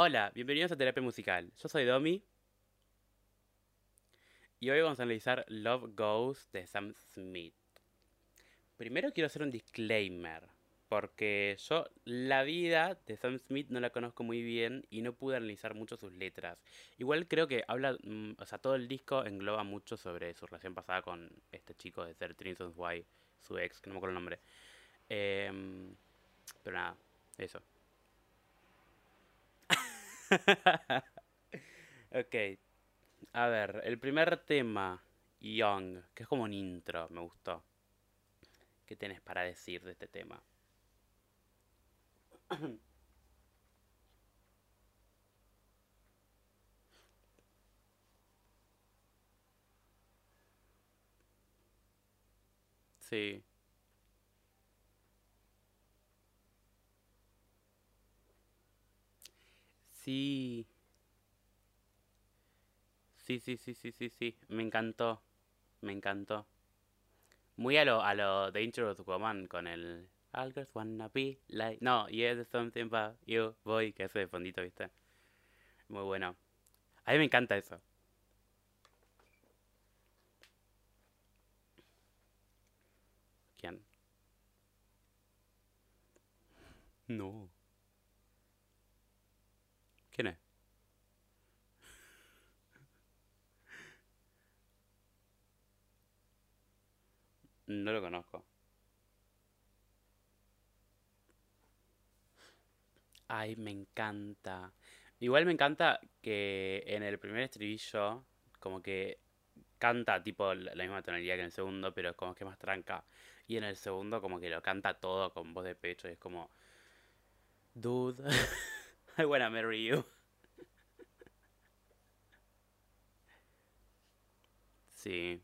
Hola, bienvenidos a Terapia Musical. Yo soy Domi y hoy vamos a analizar Love Goes de Sam Smith. Primero quiero hacer un disclaimer, porque yo la vida de Sam Smith no la conozco muy bien y no pude analizar mucho sus letras. Igual creo que habla, mm, o sea, todo el disco engloba mucho sobre su relación pasada con este chico de ser Reasons Why, su ex, que no me acuerdo el nombre. Em, pero nada, eso. ok. A ver, el primer tema, Young, que es como un intro, me gustó. ¿Qué tienes para decir de este tema? Sí, sí, sí, sí, sí, sí, sí, sí, me encantó, me encantó. Muy a lo, a lo Dangerous Woman con el All girls wanna be like... No, there's something about you, boy, que hace de fondito, ¿viste? Muy bueno. A mí me encanta eso. ¿Quién? No. ¿Quién es? No lo conozco. Ay, me encanta. Igual me encanta que en el primer estribillo, como que canta tipo la misma tonalidad que en el segundo, pero como que más tranca. Y en el segundo como que lo canta todo con voz de pecho y es como, dude, I wanna marry you. Sí.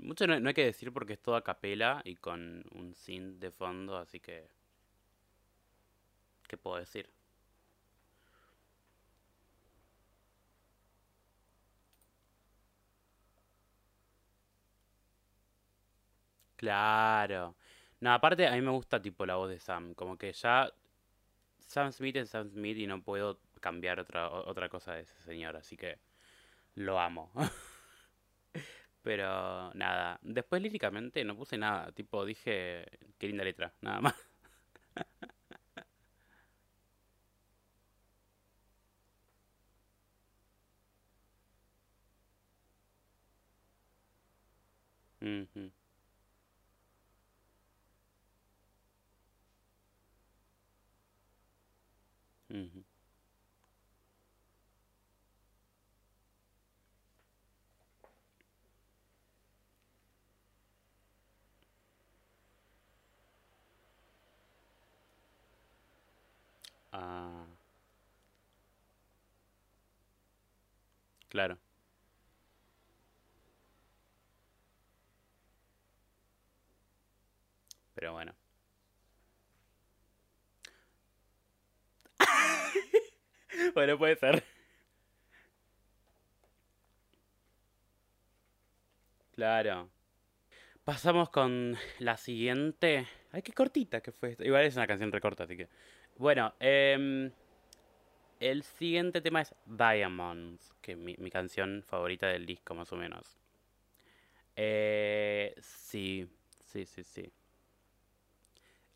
Mucho no, hay que decir porque es todo a capela y con un synth de fondo, así que, ¿qué puedo decir? Claro. No, aparte a mí me gusta tipo la voz de Sam, como que ya Sam Smith es Sam Smith y no puedo cambiar otra, otra cosa de ese señor, así que lo amo. Pero nada, después líricamente no puse nada, tipo dije, qué linda letra, nada más. Ujú, ujú. Claro, pero bueno. Bueno, puede ser. Claro. Pasamos con la siguiente. Ay, qué cortita que fue esta. Igual es una canción recorta, así que. Bueno, em, el siguiente tema es Diamonds, que es mi, mi canción favorita del disco, más o menos. Eh, sí, sí, sí, sí.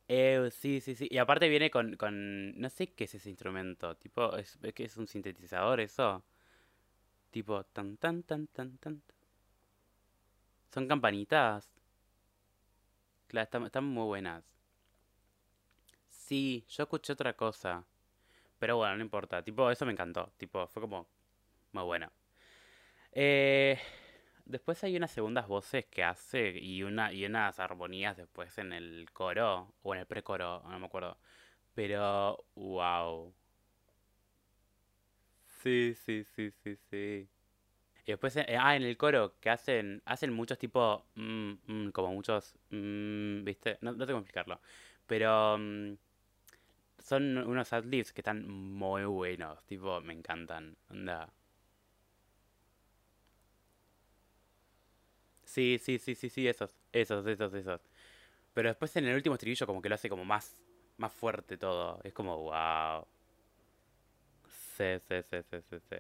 Eh, sí, sí, sí. Y aparte viene con, con... No sé qué es ese instrumento. Tipo, es, es que es un sintetizador eso. Tipo, tan, tan, tan, tan. tan. Son campanitas. Claro, están, están muy buenas. Sí, yo escuché otra cosa. Pero bueno, no importa. Tipo, eso me encantó. Tipo, fue como muy bueno. Eh, después hay unas segundas voces que hace y una y unas armonías después en el coro o en el precoro, no me acuerdo. Pero, wow. Sí, sí, sí, sí, sí. Y después, eh, ah, en el coro, que hacen, hacen muchos tipo, mm, mm, como muchos, mm, ¿viste? No, no tengo que explicarlo. Pero mm, son unos adlibs que están muy buenos, tipo, me encantan. Onda. Sí, sí, sí, sí, sí, esos, esos, esos, esos. Pero después en el último estribillo como que lo hace como más, más fuerte todo. Es como, wow. Sí, sí, sí, sí, sí, sí.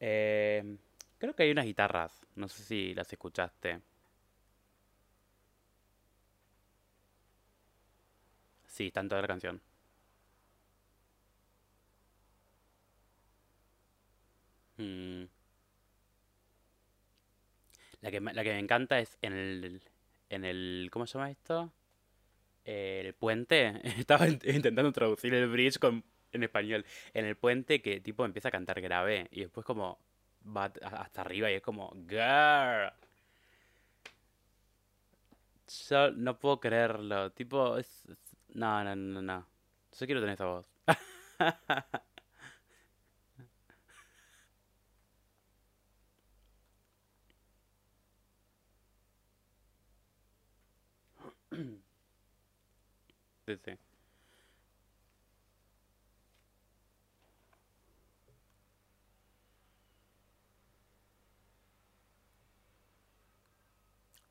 Eh, creo que hay unas guitarras, no sé si las escuchaste. Sí, tanto de la canción. Mm, La que, me- la que me encanta es en el, en el, ¿cómo se llama esto? El puente. Estaba in- intentando traducir el bridge con, en español. En el puente que tipo empieza a cantar grave y después como va hasta arriba y es como, girl. Yo no puedo creerlo. Tipo, es- no, no, no, no. Yo quiero tener esa voz. Sí.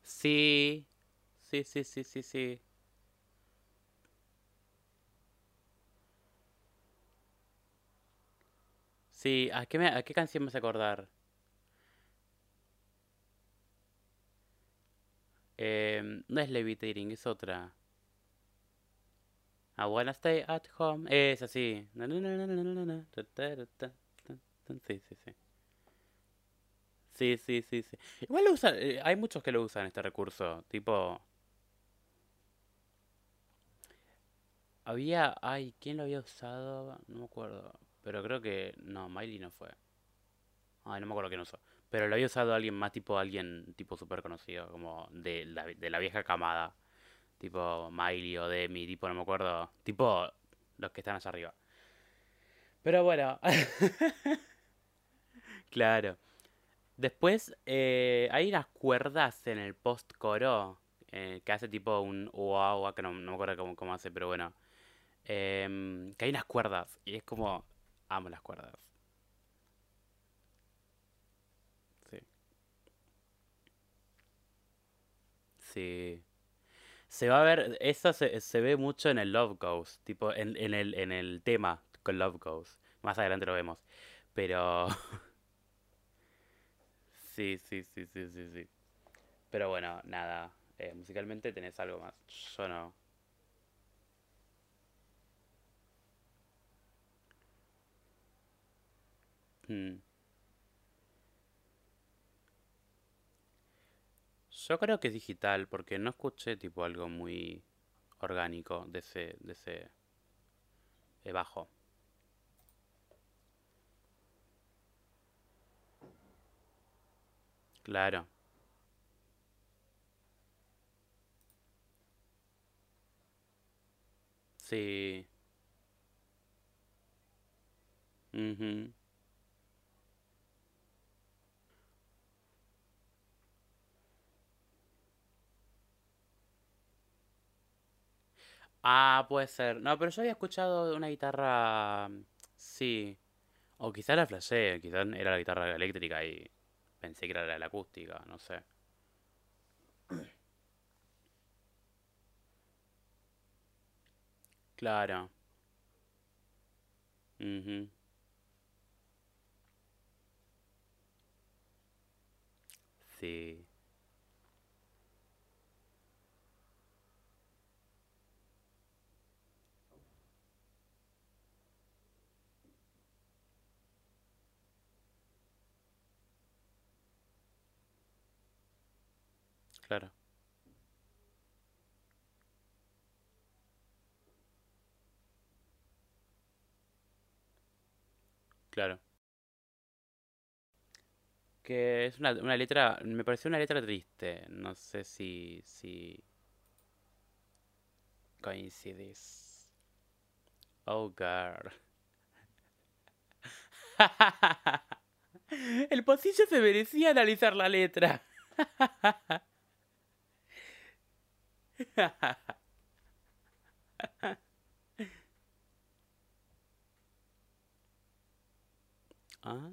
Sí, sí, sí, sí, sí, sí. Sí, ¿a qué, me- a qué canción me hace acordar? Em, no es Levitating, es otra. I wanna stay at home. Es así. Sí, sí, sí. Sí, sí, sí, sí. Igual lo usan, eh, hay muchos que lo usan este recurso. Tipo, había, ay, ¿quién lo había usado? No me acuerdo. Pero creo que, no, Miley no fue. Ay, no me acuerdo quién usó. Pero lo había usado alguien más, tipo alguien tipo súper conocido, como de la, vieja camada. Tipo Miley o Demi, tipo, no me acuerdo. Tipo los que están allá arriba. Pero bueno, claro. Después eh, hay unas cuerdas en el post-coro eh, que hace tipo un wow, que no, no me acuerdo cómo, cómo hace, pero bueno. Em, que hay unas cuerdas y es como, amo las cuerdas. Sí, sí. Se va a ver, eso se, se ve mucho en el Love Ghost, tipo en, en el, en el tema con Love Ghost. Más adelante lo vemos. Pero sí, sí, sí, sí, sí, sí. Pero bueno, nada. eh, musicalmente tenés algo más. Yo no. Mm. Yo creo que es digital porque no escuché tipo algo muy orgánico de ese, de ese eh, bajo. Claro. Sí. ujú. Ah, puede ser. No, pero yo había escuchado una guitarra. mm, Sí. O quizá la flashé, quizá era la guitarra eléctrica y pensé que era la, acústica, no sé. Claro. ujú, Sí, claro, claro. Que es una, una letra, me pareció una letra triste. No sé si, si coincidís. Oh, girl. El pocillo se merecía analizar la letra. Ah,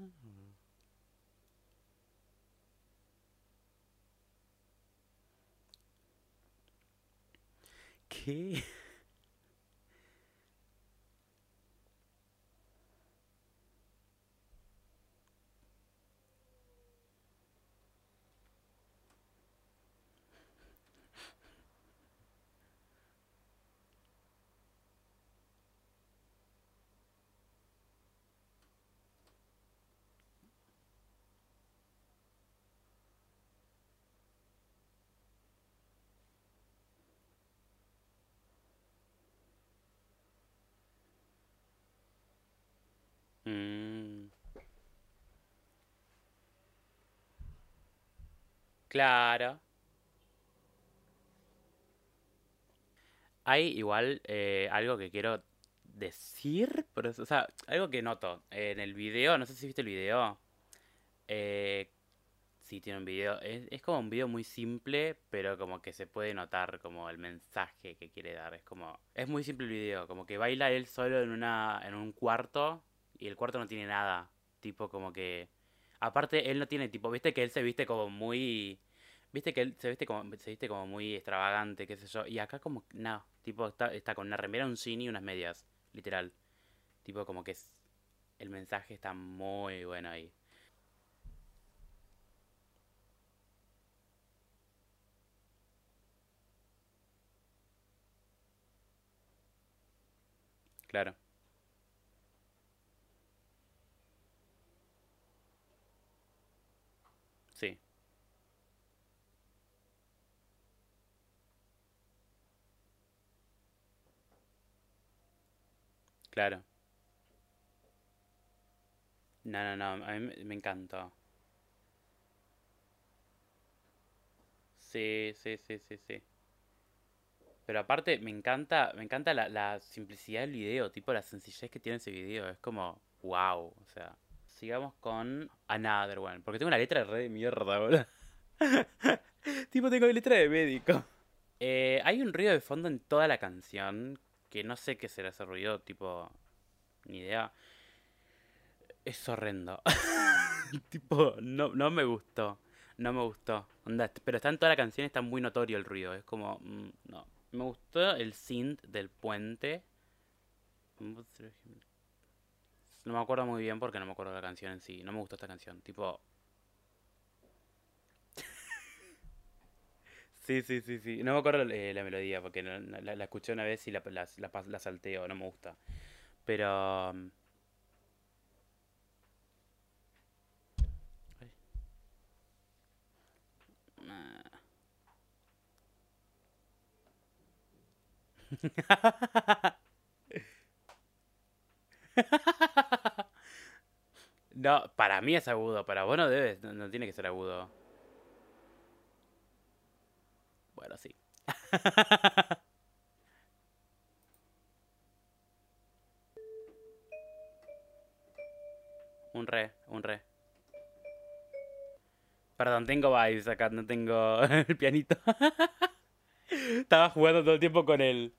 ¿qué? Mm, claro. Hay igual eh, algo que quiero decir, o sea, algo que noto en el video, no sé si viste el video. Eh, sí, tiene un video. Es, es como un video muy simple, pero como que se puede notar como el mensaje que quiere dar. Es como, es muy simple el video, como que baila él solo en una, en un cuarto y el cuarto no tiene nada. Tipo como que, aparte él no tiene tipo, viste que él se viste como muy, viste que él se viste como, se viste como muy extravagante, qué sé yo. Y acá como, no, tipo está, está con una remera, un jean y unas medias, literal. Tipo como que el mensaje está muy bueno ahí. Claro, sí, claro. No, no, no, a mí me encantó. Sí, sí, sí, sí, sí. Pero aparte, me encanta, me encanta la, la simplicidad del video, tipo la sencillez que tiene ese video. Es como, wow. O sea, sigamos con Another One. Porque tengo una letra re de mierda, boludo. Tipo, tengo letra de médico. Eh, hay un ruido de fondo en toda la canción que no sé qué será ese ruido, tipo, ni idea. Es horrendo. Tipo, no, no me gustó. No me gustó. Pero está en toda la canción, está muy notorio el ruido. Es como, mm, no. Me gustó el synth del puente. No me acuerdo muy bien porque no me acuerdo de la canción en sí. No me gustó esta canción. Tipo, sí, sí, sí, sí. No me acuerdo eh, la melodía porque la, la escuché una vez y la, la, la, salteo. No me gusta. Pero... mm. No, para mí es agudo. Para vos no debe, no, no tiene que ser agudo. Bueno, sí. Un re, un re. Perdón, tengo vibes acá, no tengo el pianito. Estaba jugando todo el tiempo con él.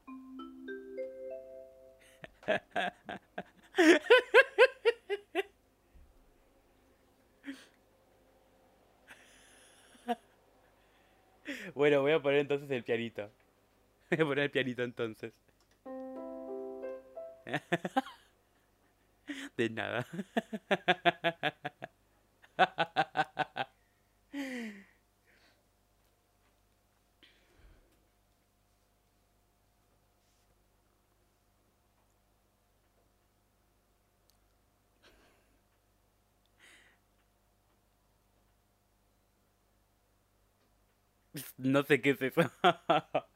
Bueno, voy a poner entonces el pianito. Voy a poner el pianito entonces. De nada. No sé qué es eso.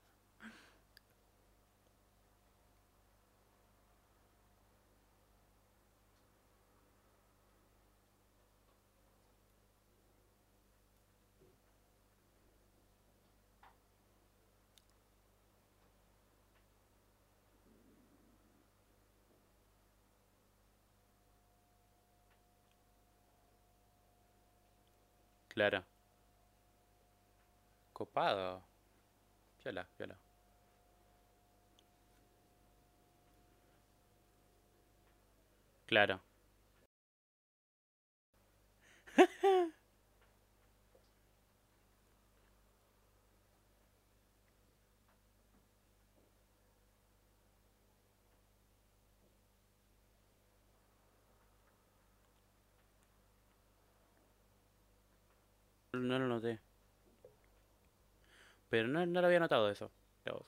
Claro. Copado. Piola, piola. Claro. No lo noté. Pero no, no lo había notado eso. Vos.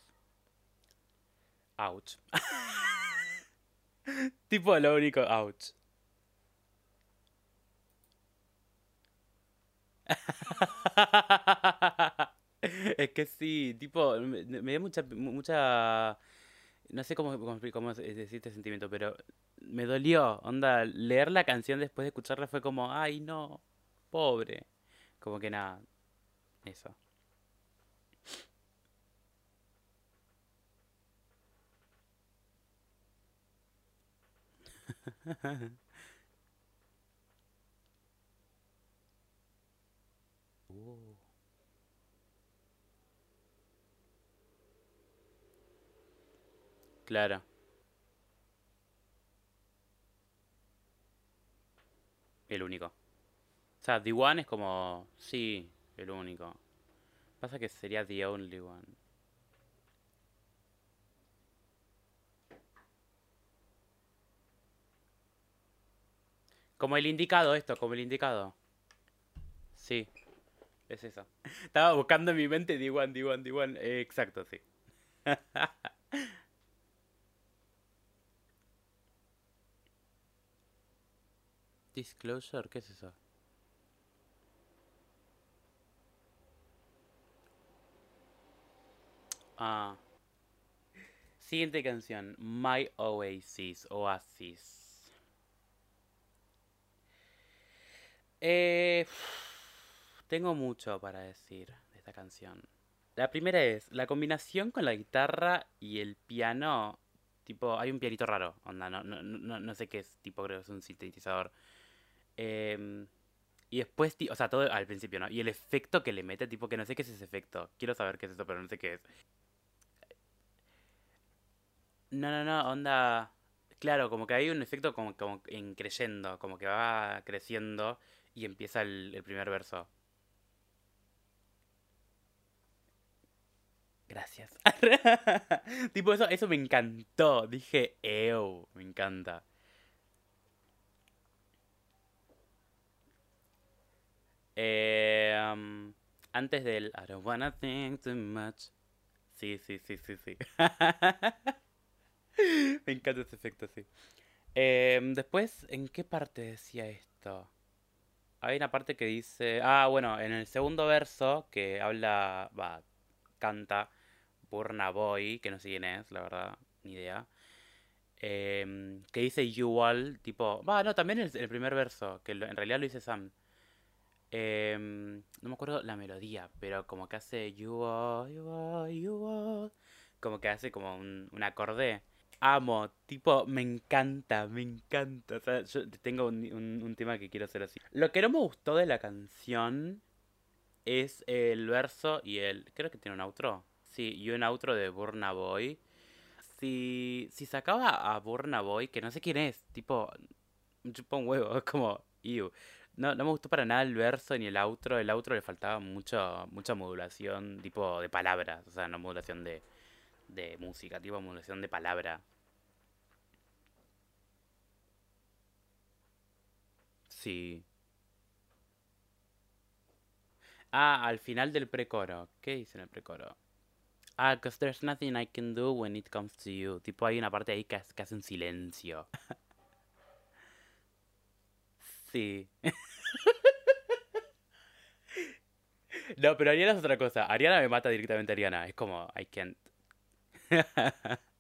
Ouch. Tipo lo único, ouch. Es que sí, tipo, me, me da mucha, mucha, no sé cómo, cómo, cómo decir este sentimiento, pero me dolió. Onda, leer la canción después de escucharla fue como, ay, no, pobre. Como que nada, eso. Uh, claro. El único. O sea, The One es como, sí, el único. Pasa que sería The Only One. Como el indicado esto, como el indicado. Sí, es eso. Estaba buscando en mi mente D1, D1, D1. Eh, exacto, sí. Disclosure, ¿qué es eso? Ah. Siguiente canción. My Oasis. Oasis. Eh, tengo mucho para decir de esta canción. La primera es la combinación con la guitarra y el piano. Tipo, hay un pianito raro. Onda, no, no, no, no sé qué es. Tipo, creo que es un sintetizador. Em, y después, o sea, todo al principio, ¿no? Y el efecto que le mete, tipo, que no sé qué es ese efecto. Quiero saber qué es eso, pero no sé qué es. No, no, no, onda. Claro, como que hay un efecto como, como en creyendo, como que va creciendo y empieza el, primer verso. Gracias. tipo, eso, eso me encantó. Dije, ew, me encanta. Eh, um, antes del I don't wanna think too much. Sí, sí, sí, sí, sí. Me encanta ese efecto, sí. Em, después, ¿en qué parte decía esto? Hay una parte que dice. Ah, bueno, en el segundo verso que habla. Va, canta Burna Boy, que no sé quién es, la verdad, ni idea. Em, que dice You All, tipo. Va, no, también el, el primer verso, que en realidad lo dice Sam. Em, no me acuerdo la melodía, pero como que hace You All, You All, You All. Como que hace como un, un acorde amo, tipo, me encanta, me encanta. O sea, yo tengo un, un, un, tema que quiero hacer así. Lo que no me gustó de la canción es el verso y el... Creo que tiene un outro. Sí, y un outro de Burna Boy. Si, si sacaba a Burna Boy, que no sé quién es, tipo, chupa un huevo, es como, ew. No, no me gustó para nada el verso ni el outro. El outro le faltaba mucho, mucha modulación, tipo de palabras, o sea, no modulación de, de música, tipo modulación de palabra. Sí. Ah, al final del precoro. ¿Qué dice en el precoro? Ah, because there's nothing I can do when it comes to you. Tipo, hay una parte ahí que, que hace un silencio. sí. no, pero Ariana es otra cosa. Ariana me mata directamente Ariana. Es como, I can't.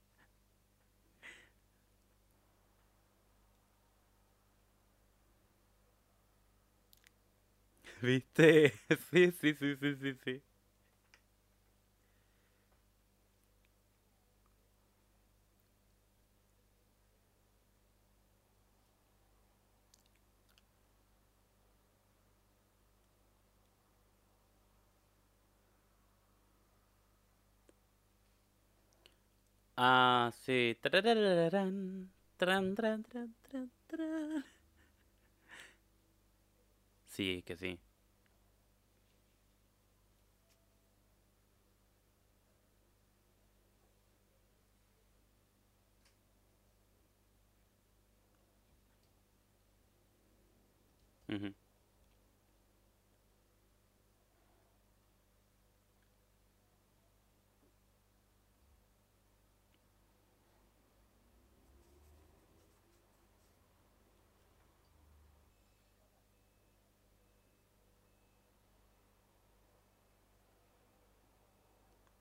¿Viste? Sí, sí, sí, sí, sí, sí. Ah, sí. Tran, tran, tran. Sí, que sí.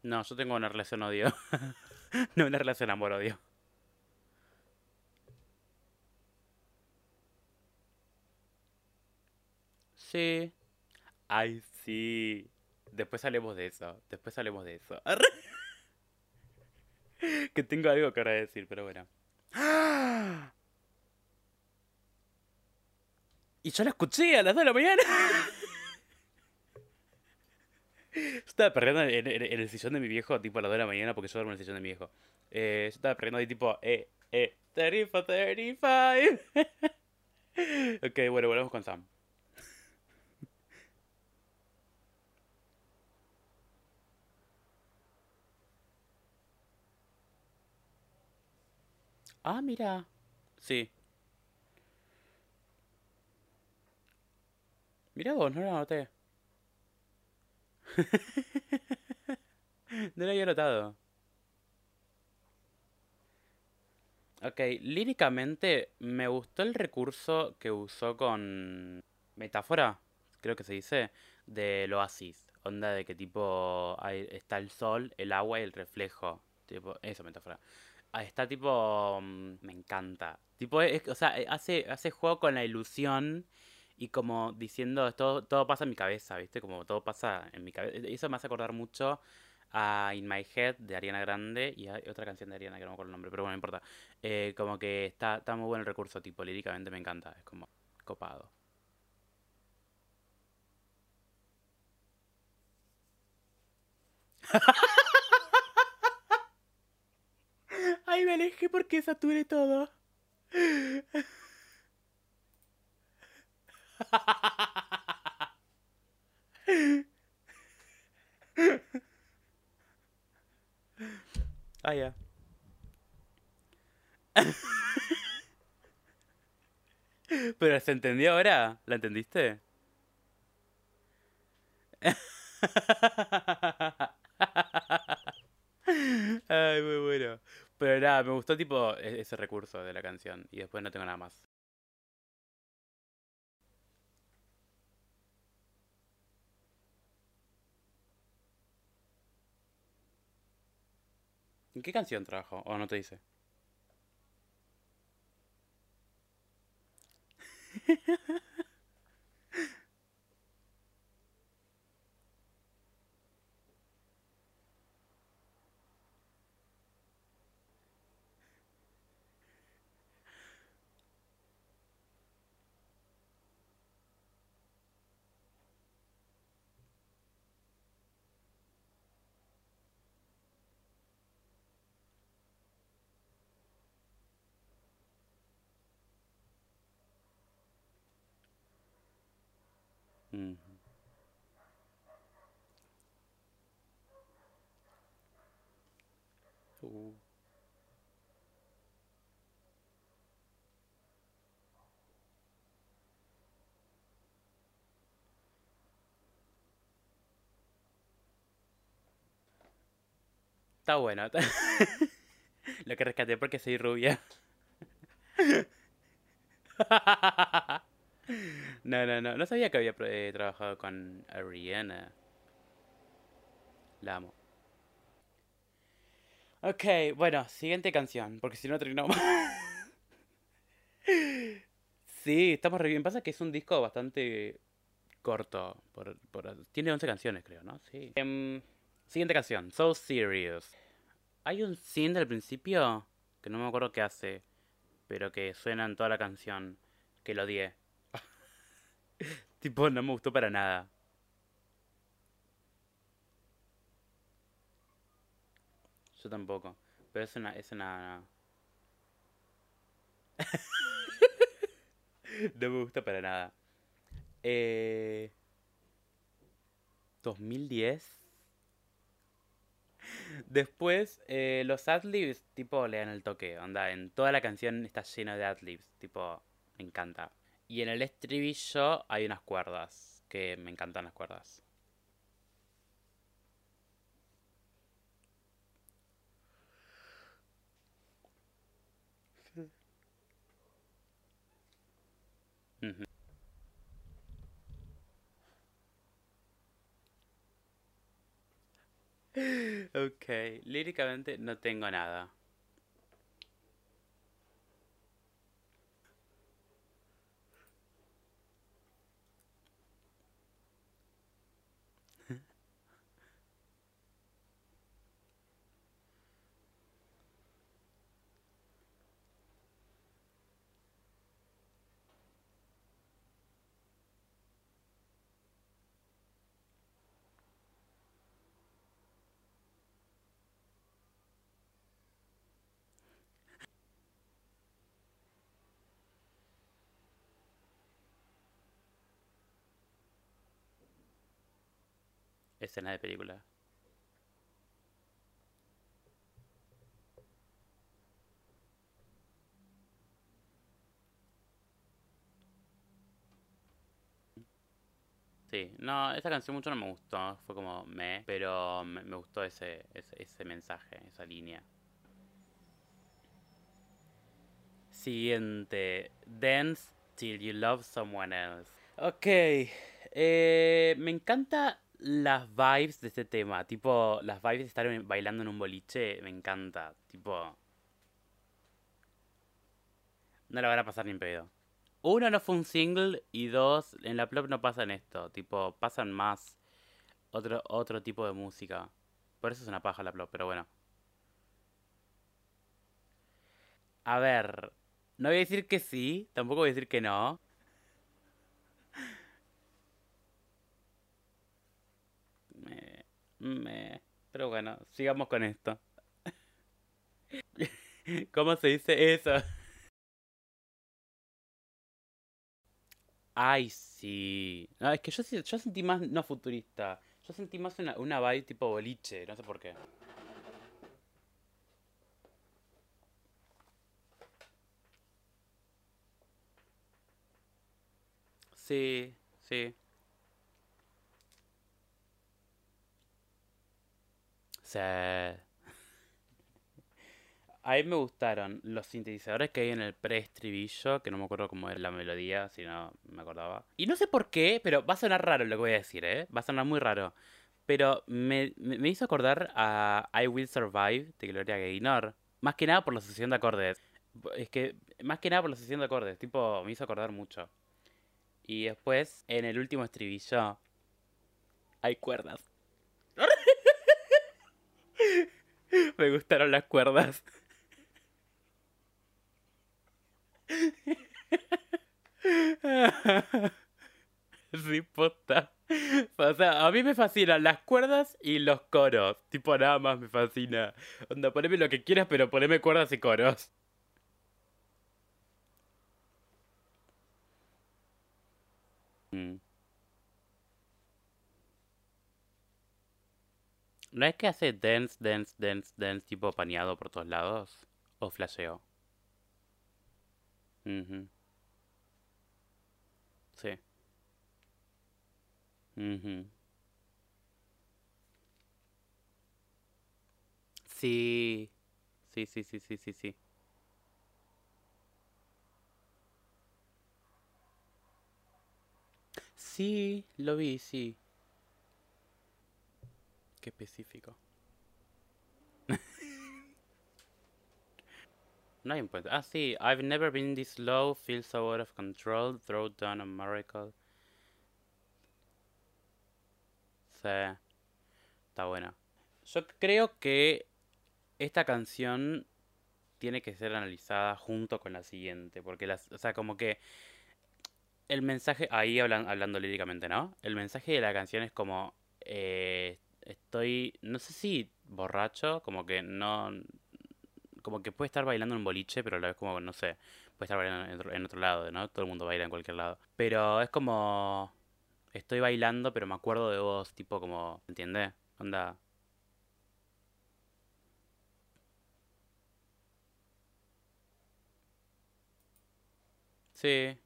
No, yo tengo una relación odio. no una relación amor-odio. Sí. Ay, sí. Después hablemos de eso. Después hablemos de eso. que tengo algo que ahora decir, pero bueno. Y yo la escuché a las 2 de la mañana. estaba perdiendo en, el sillón de mi viejo, tipo a las 2 de la mañana, porque yo duermo en el sillón de mi viejo. Eh, yo estaba perdiendo ahí, tipo, eh, eh, 35, 35. ok, bueno, volvemos con Sam. Ah, mira. Sí. Mira vos, no lo noté. no lo había notado. Ok, líricamente me gustó el recurso que usó con metáfora, creo que se dice, del oasis. Onda de que tipo está el sol, el agua y el reflejo. Tipo, esa metáfora. Ah, está tipo... Mm, me encanta. Tipo, o sea, hace, hace juego con la ilusión y como diciendo, todo, todo pasa en mi cabeza, ¿viste? Como todo pasa en mi cabeza. Eso me hace acordar mucho a In My Head de Ariana Grande y hay otra canción de Ariana que no me acuerdo el nombre, pero bueno, no importa. Eh, como que está, está muy bueno el recurso, tipo, líricamente me encanta, es como copado. Ay, me alejé porque saturé todo. Ah, ya. Pero se entendió ahora, ¿la entendiste? Ay, muy bueno. Pero nada, me gustó tipo e-, ese recurso de la canción y después no tengo nada más. ¿En qué canción trabajó? ¿O no te dice? Mm. Está bueno. Lo que rescaté porque soy rubia. No, no, no. No sabía que había eh, trabajado con Ariana. La amo. Ok, bueno, siguiente canción, porque si no terminamos. sí, estamos re bien. Pasa que es un disco bastante corto. Por, tiene 11 canciones, creo, ¿no? Sí. Em, siguiente canción, So Serious. Hay un scene del principio que no me acuerdo qué hace, pero que suena en toda la canción, que lo odié. tipo, no me gustó para nada. Yo tampoco. Pero es una... Es una... no me gusta para nada. Eh... 2010. Después, eh, los adlibs, tipo, le dan el toque. Onda, en toda la canción está lleno de adlibs. Tipo, me encanta. Y en el estribillo hay unas cuerdas, que me encantan las cuerdas. Líricamente no tengo nada. Escena de película. Sí, no, esta canción mucho no me gustó, fue como me, pero me, me gustó ese, ese, ese mensaje, esa línea. Siguiente, Dance Till You Love Someone Else. Ok, eh, me encanta las vibes de este tema, tipo las vibes de estar bailando en un boliche, me encanta, tipo, no la van a pasar ni en pedo. Uno, no fue un single y dos, en la plop no pasan esto, tipo, pasan más otro, otro tipo de música. Por eso es una paja la plop, pero bueno. A ver, no voy a decir que sí, tampoco voy a decir que no. Me, me, pero bueno, sigamos con esto. ¿Cómo se dice eso? Ay, sí. No, es que yo, yo sentí más, no futurista, yo sentí más una, una vibe tipo boliche, no sé por qué. Sí, sí. Sea, a mí me gustaron los sintetizadores que hay en el pre-estribillo, que no me acuerdo cómo era la melodía, si no me acordaba. Y no sé por qué, pero va a sonar raro lo que voy a decir, ¿eh? Va a sonar muy raro. Pero me, me, hizo acordar a I Will Survive de Gloria Gaynor. Más que nada por la sucesión de acordes. Es que, más que nada por la sucesión de acordes. Tipo, me hizo acordar mucho. Y después, en el último estribillo, hay cuerdas. Me gustaron las cuerdas. Sí, posta. O sea, a mí me fascinan las cuerdas y los coros. Tipo, nada más me fascina. Onda, poneme lo que quieras, pero poneme cuerdas y coros. Mm. ¿No es que hace dance, dance, dance, dance, tipo paneado por todos lados? ¿O flasheo? Sí. Sí. Sí, sí, sí, sí, sí, sí. Sí, lo vi, sí. Qué específico. Un puente. Ah, sí. I've never been this low, feel so out of control, throw down a miracle. Sí, está buena. Yo creo que esta canción tiene que ser analizada junto con la siguiente, porque las, o sea, como que el mensaje, ahí hablan- hablando líricamente, ¿no? El mensaje de la canción es como, eh, estoy, no sé si borracho, como que no, como que puede estar bailando en un boliche, pero a la vez como, no sé, puede estar bailando en otro, lado, ¿no? Todo el mundo baila en cualquier lado. Pero es como, estoy bailando, pero me acuerdo de vos, tipo como, ¿entiendes? Onda, sí.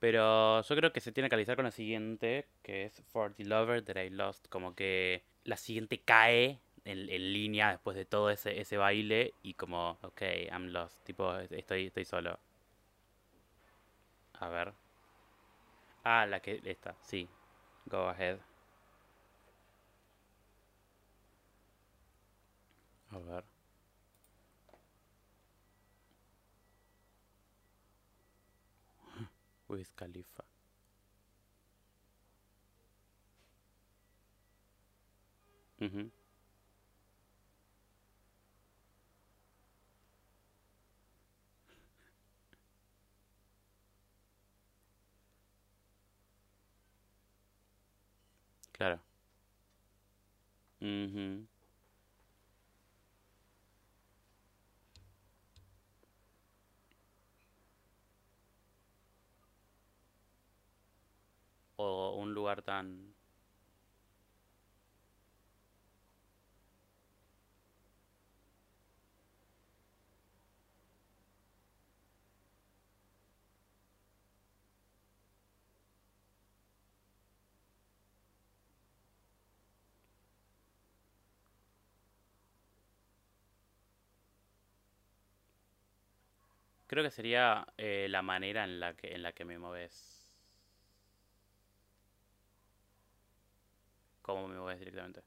Pero yo creo que se tiene que analizar con la siguiente, que es For the Lover That I Lost. Como que la siguiente cae en, en línea después de todo ese, ese baile y como, ok, I'm lost. Tipo, estoy, estoy solo. A ver. Ah, la que, esta, sí. Go ahead. A ver. Wiz Khalifa. Claro. o un lugar tan... Creo que sería eh, la manera en la que, en la que me moves. ¿Cómo me moves directamente?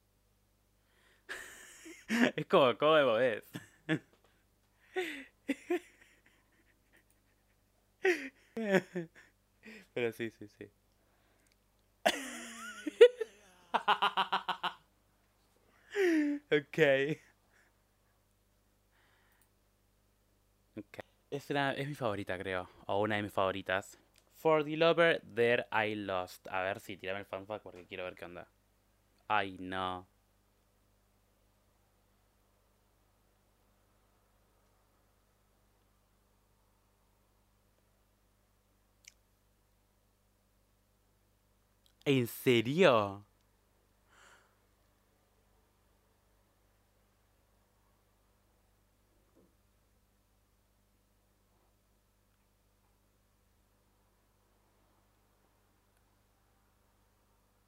es como, ¿cómo me moves? Pero sí, sí, sí. ok. Ok. Es, una- es mi favorita, creo. O una de mis favoritas. For the lover, there I lost. A ver si tirame el fanfact porque quiero ver qué onda. Ay, no. ¿En serio?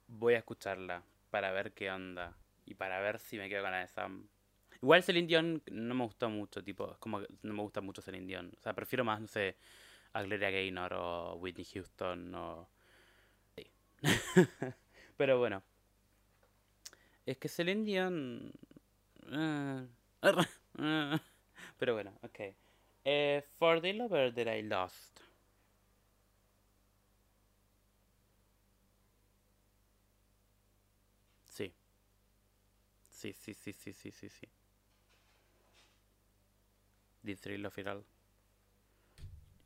Voy a escucharla para ver qué onda. Y para ver si me quedo con la de Sam. Igual Celine Dion no me gustó mucho, tipo, es como que no me gusta mucho Celine Dion. O sea, prefiero más, no sé, a Gloria Gaynor o Whitney Houston o... Sí. Pero bueno. Es que Celine Dion... eh, Pero bueno, ok. Eh, for the lover that I lost. Sí. Sí, sí, sí, sí, sí, sí, sí. The Thrill of It All.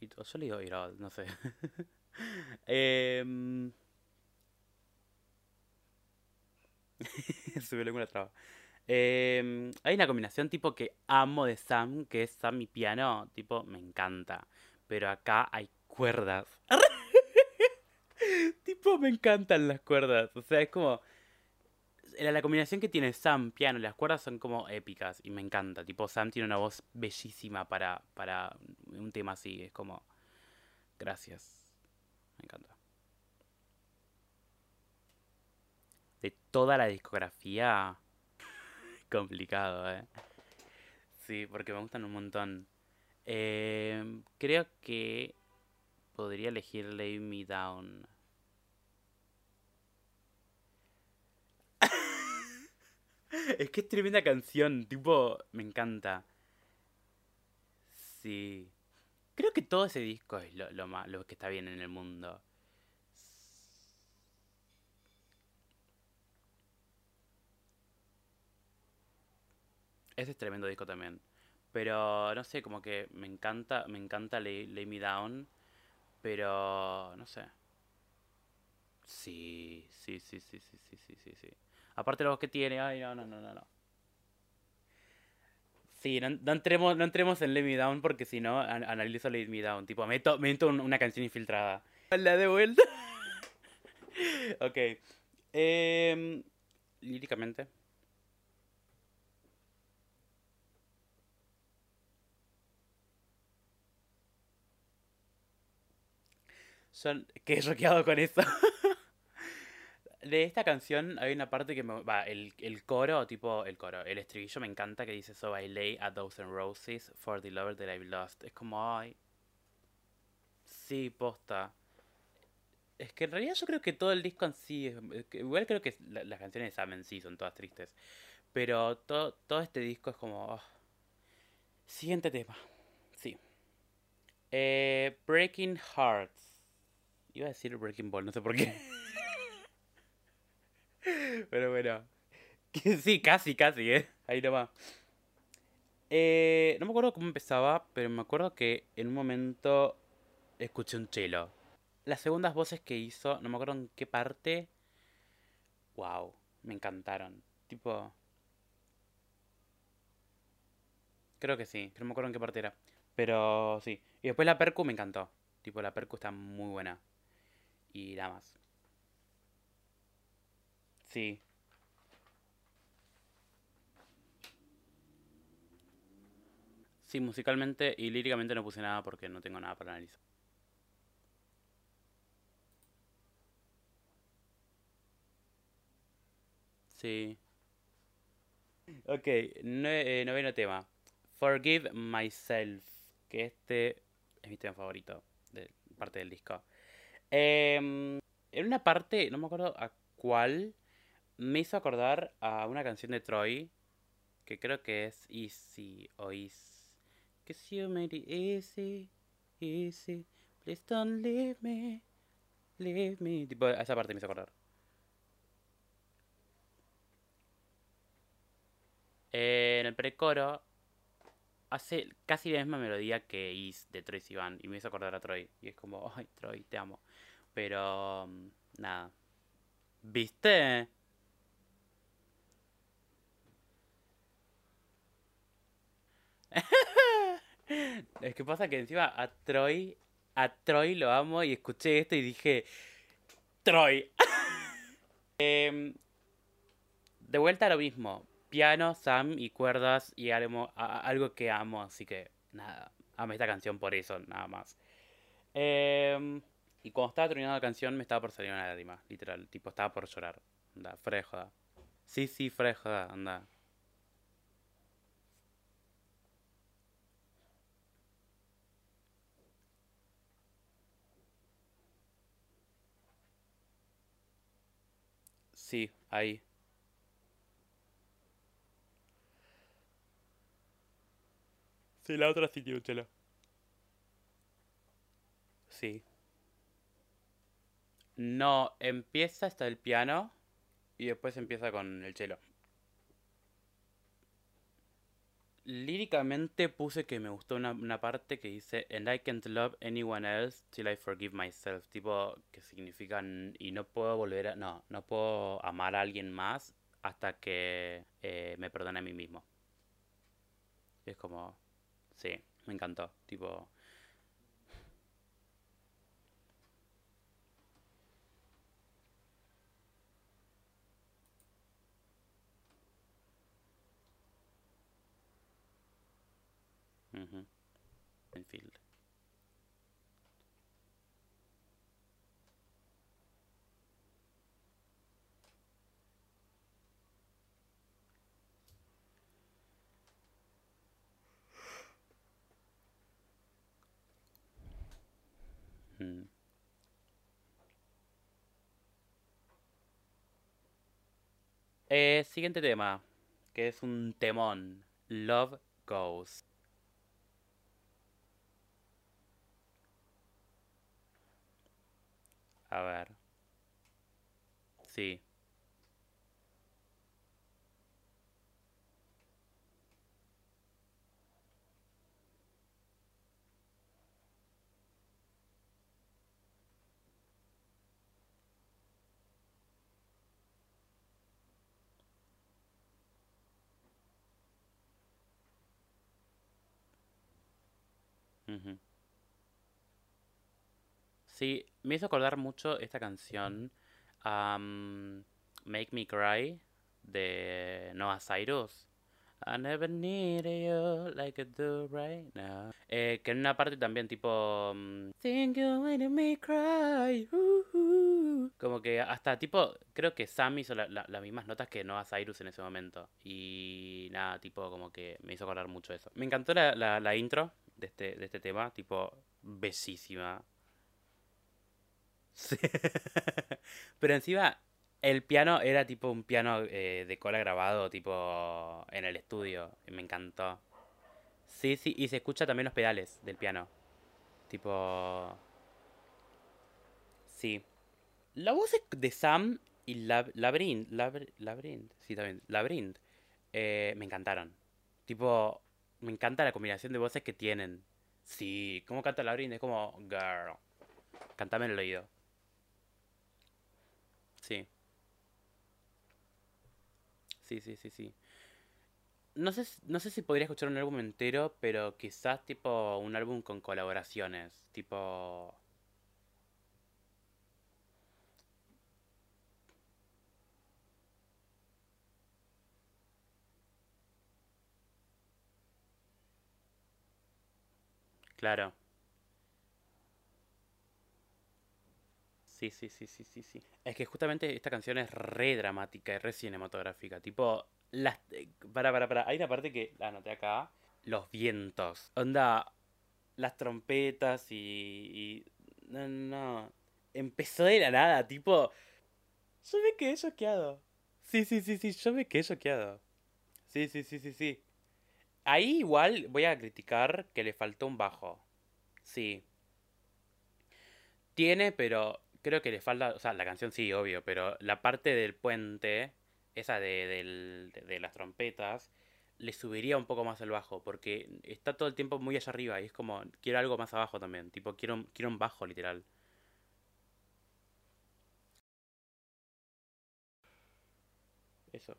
It, o solo digo It All, no sé. Em, Se me una traba. Em, hay una combinación tipo que amo de Sam, que es Sam y piano, tipo, me encanta. Pero acá hay cuerdas. Tipo, me encantan las cuerdas. O sea, es como... La, la combinación que tiene Sam, piano y las cuerdas son como épicas y me encanta. Tipo, Sam tiene una voz bellísima para, para un tema así. Es como... Gracias. Me encanta. De toda la discografía... Complicado, ¿eh? Sí, porque me gustan un montón. Eh, creo que podría elegir Lay Me Down. Es que es tremenda canción, tipo, me encanta. Sí. Creo que todo ese disco es lo, lo, ma- lo que está bien en el mundo. Ese es tremendo disco también. Pero no sé, como que me encanta, me encanta Lay, Lay Me Down, pero no sé. Sí, sí, sí, sí, sí, sí, sí, sí, sí. Aparte la voz que tiene, ay, no, no, no, no, no. Sí, no, no entremos, no entremos en Let Me Down porque si no, an- analizo Let Me Down. Tipo, meto, meto un- una canción infiltrada. La de vuelta. Ok. Em, líricamente. Son... Quedé choqueado con eso. De esta canción hay una parte que me... Va, el, el coro, tipo... El coro, el estribillo me encanta que dice So I lay a dozen roses for the lover that I've lost. Es como, ay... Sí, posta. Es que en realidad yo creo que todo el disco en sí... es- igual creo que la- las canciones de Sam en sí son todas tristes. Pero todo, todo este disco es como... oh. Siguiente tema. Sí. Eh, Breaking Hearts. Iba a decir Breaking Ball, no sé por qué. Pero bueno. Sí, casi, casi, ¿eh? Ahí nomás. Eh, no me acuerdo cómo empezaba, pero me acuerdo que en un momento escuché un chelo. Las segundas voces que hizo, no me acuerdo en qué parte. Wow, me encantaron. Tipo, creo que sí, que no me acuerdo en qué parte era. Pero sí. Y después la percu me encantó. Tipo, la percu está muy buena. Y nada más. Sí. Sí, musicalmente y líricamente no puse nada porque no tengo nada para analizar. Sí. Ok, eh, noveno tema. Forgive Myself. Que este es mi tema favorito de parte del disco. Em, en una parte, no me acuerdo a cuál, me hizo acordar a una canción de Troy, que creo que es Easy o Is. Que you made it easy, easy, please don't leave me, leave me. Tipo, a esa parte me hizo acordar. en el precoro hace casi la misma melodía que Is de Troy Sivan y me hizo acordar a Troy. Y es como, ay, Troy, te amo. Pero, mm, nada. ¿Viste? es que pasa que encima a Troy, a Troy lo amo y escuché esto y dije, Troy. Em, de vuelta lo mismo piano, Sam y cuerdas y algo, algo que amo, así que nada, amo esta canción por eso, nada más. Em, y cuando estaba terminando la canción me estaba por salir una lágrima, literal, tipo estaba por llorar. Anda, freja. Sí, sí, freja, anda. Sí, ahí. Sí, la otra sí tiene un Sí. No, empieza hasta el piano y después empieza con el cello. Líricamente puse que me gustó una, parte que dice And I can't love anyone else till I forgive myself. Tipo, que significa y no puedo volver a. No, no puedo amar a alguien más hasta que eh, me perdone a mí mismo. Es como. Sí, me encantó. Tipo. Uh Enfield. Eh, siguiente tema, que es un temón. Love Goes. A ver. Sí. Sí, me hizo acordar mucho esta canción, Make Me Cry, de Noah Cyrus. I never needed you like I do right now. Eh, que en una parte también tipo... Um, Think you me cry. Como que hasta tipo... Creo que Sam hizo las mismas notas que Noah Cyrus en ese momento. Y nada, tipo como que me hizo acordar mucho eso. Me encantó la, la intro de este, de este tema. Tipo, besísima. Pero encima, el piano era tipo un piano eh, de cola grabado, tipo en el estudio. Me encantó. Sí, sí, y se escucha también los pedales del piano. Tipo. Sí. La voz de Sam y Labyrinth. Labyrinth. Sí, también. Eh, me encantaron. Tipo, me encanta la combinación de voces que tienen. Sí, como canta Labyrinth, es como. Girl. Cantame en el oído. Sí. Sí, sí, sí, sí. No sé, no sé si podría escuchar un álbum entero, pero quizás tipo un álbum con colaboraciones. Tipo... Claro. Sí, sí, sí, sí, sí, sí. Es que justamente esta canción es re dramática y re cinematográfica. Tipo, las... Para, para, para. Hay una parte que la anoté acá. Los vientos. Onda... las trompetas y, y... No, no, no. Empezó de la nada, tipo... Yo me quedé choqueado. Sí, sí, sí, sí, yo me quedé choqueado. Sí, sí, sí, sí, sí. Ahí igual voy a criticar que le faltó un bajo. Sí. Tiene, pero creo que le falta, o sea, la canción sí, obvio, pero la parte del puente, esa de, del- de, las trompetas, le subiría un poco más el bajo, porque está todo el tiempo muy allá arriba y es como, quiero algo más abajo también, tipo, quiero, un- quiero un bajo literal. Eso.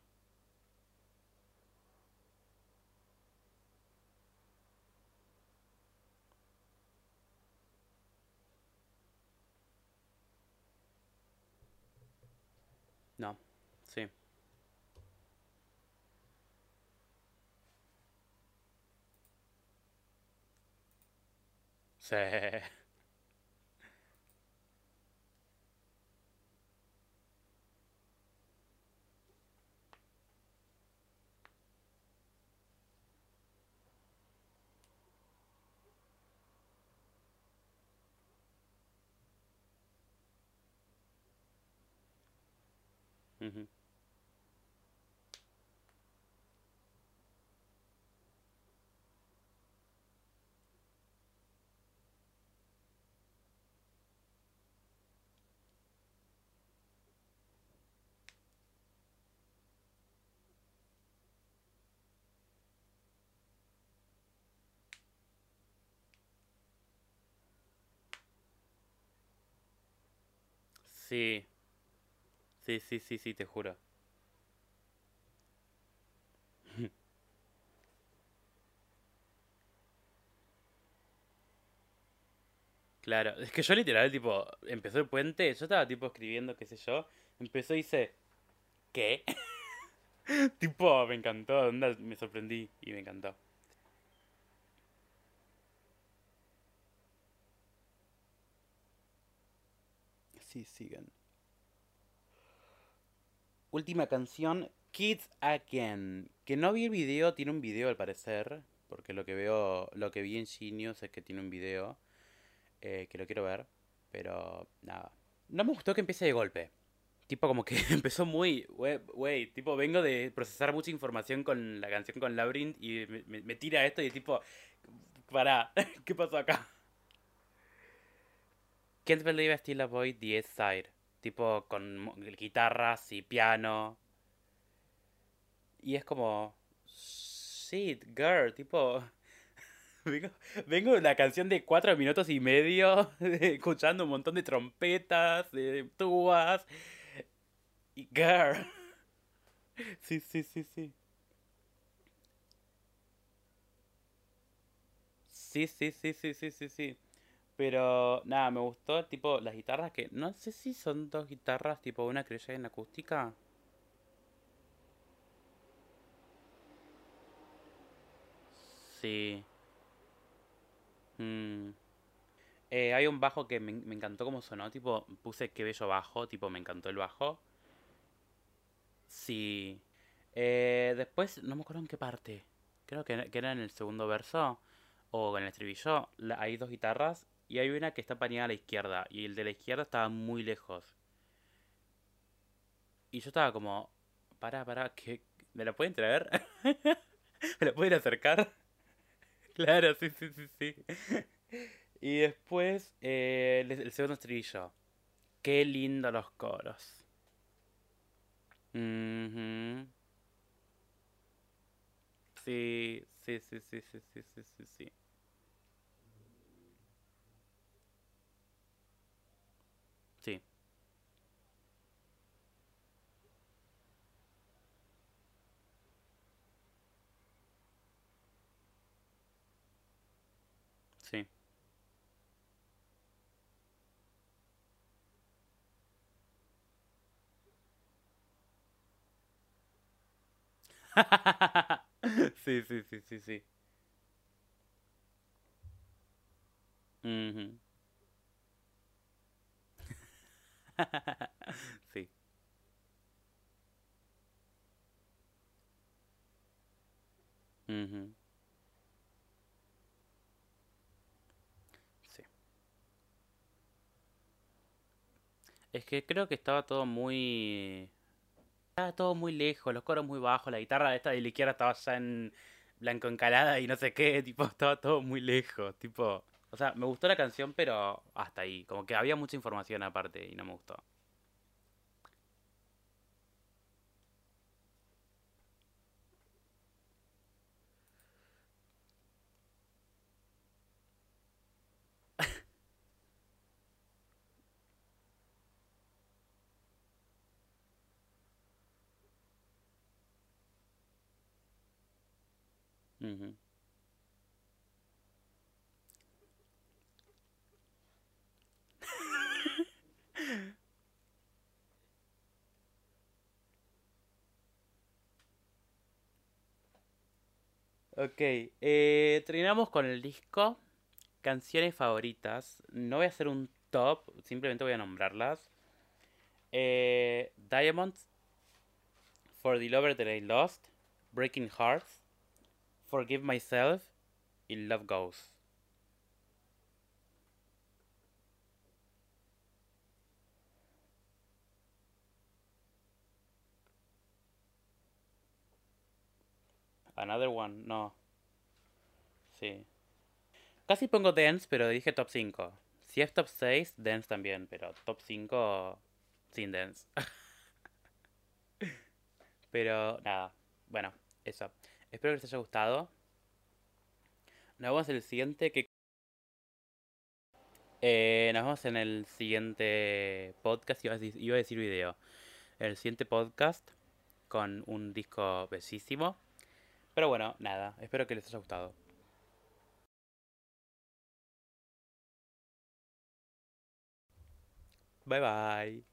Sì. Sì. Sí, sí, sí, sí, sí, te juro. Claro, es que yo literal, tipo, empezó el puente, yo estaba tipo escribiendo, qué sé yo, empezó y dice, ¿qué? Tipo, me encantó, onda, me sorprendí y me encantó. Sí, sigan. Última canción, Kids Again. Que no vi el video, tiene un video al parecer. Porque lo que veo, lo que vi en Genius es que tiene un video. eh, que lo quiero ver. Pero nada. No me gustó que empiece de golpe. Tipo como que empezó muy... Wey, tipo vengo de procesar mucha información con la canción con Labyrinth y me, me- me tira esto y tipo... Para, ¿qué pasó acá? Can't Believe I Still Avoid the East Side. Tipo con guitarras y piano. Y es como... Shit, girl, tipo... Vengo, vengo de una canción de cuatro minutos y medio, escuchando un montón de trompetas, de tubas, y girl. Sí, sí, sí, sí. Sí, sí, sí, sí, sí, sí, sí. Pero nada, me gustó tipo las guitarras que no sé si son dos guitarras, tipo una y una acústica. Sí. Mm. Eh, hay un bajo que me, me encantó cómo sonó, tipo puse qué bello bajo, tipo me encantó el bajo. Sí. Eh, después, no me acuerdo en qué parte. Creo que, que era en el segundo verso. O en el estribillo. hay dos guitarras y hay una que está paneada a la izquierda y el de la izquierda estaba muy lejos. Y yo estaba como, pará, pará, ¿qué? ¿me la pueden traer? ¿Me la pueden acercar? claro, sí, sí, sí, sí. y después eh, el, segundo estribillo. Qué lindo los coros. Sí, sí, sí, sí, sí, sí, sí. sí. sí, sí, sí, sí, sí. Ujú. Sí. Ujú. Sí. Es que creo que estaba todo muy estaba todo muy lejos, los coros muy bajos, la guitarra esta de la izquierda estaba ya en blanco encalada y no sé qué, tipo, estaba todo muy lejos, tipo... O sea, me gustó la canción, pero hasta ahí, como que había mucha información aparte y no me gustó. Ujú. Ok, eh, terminamos con el disco. Canciones favoritas. No voy a hacer un top, simplemente voy a nombrarlas. Eh, Diamonds, For the Lover That I Lost, Breaking Hearts, Forgive Myself y Love Goes. Another one, no. Sí. Casi pongo Dance, pero dije top 5. Si es top 6, Dance también, pero top 5 sin Dance. Pero nada, bueno, eso. Espero que les haya gustado. Nos vemos en el siguiente que... eh, nos vemos en el siguiente podcast, iba iba a decir video. El siguiente podcast con un disco bellísimo. Pero bueno, nada, espero que les haya gustado. Bye bye.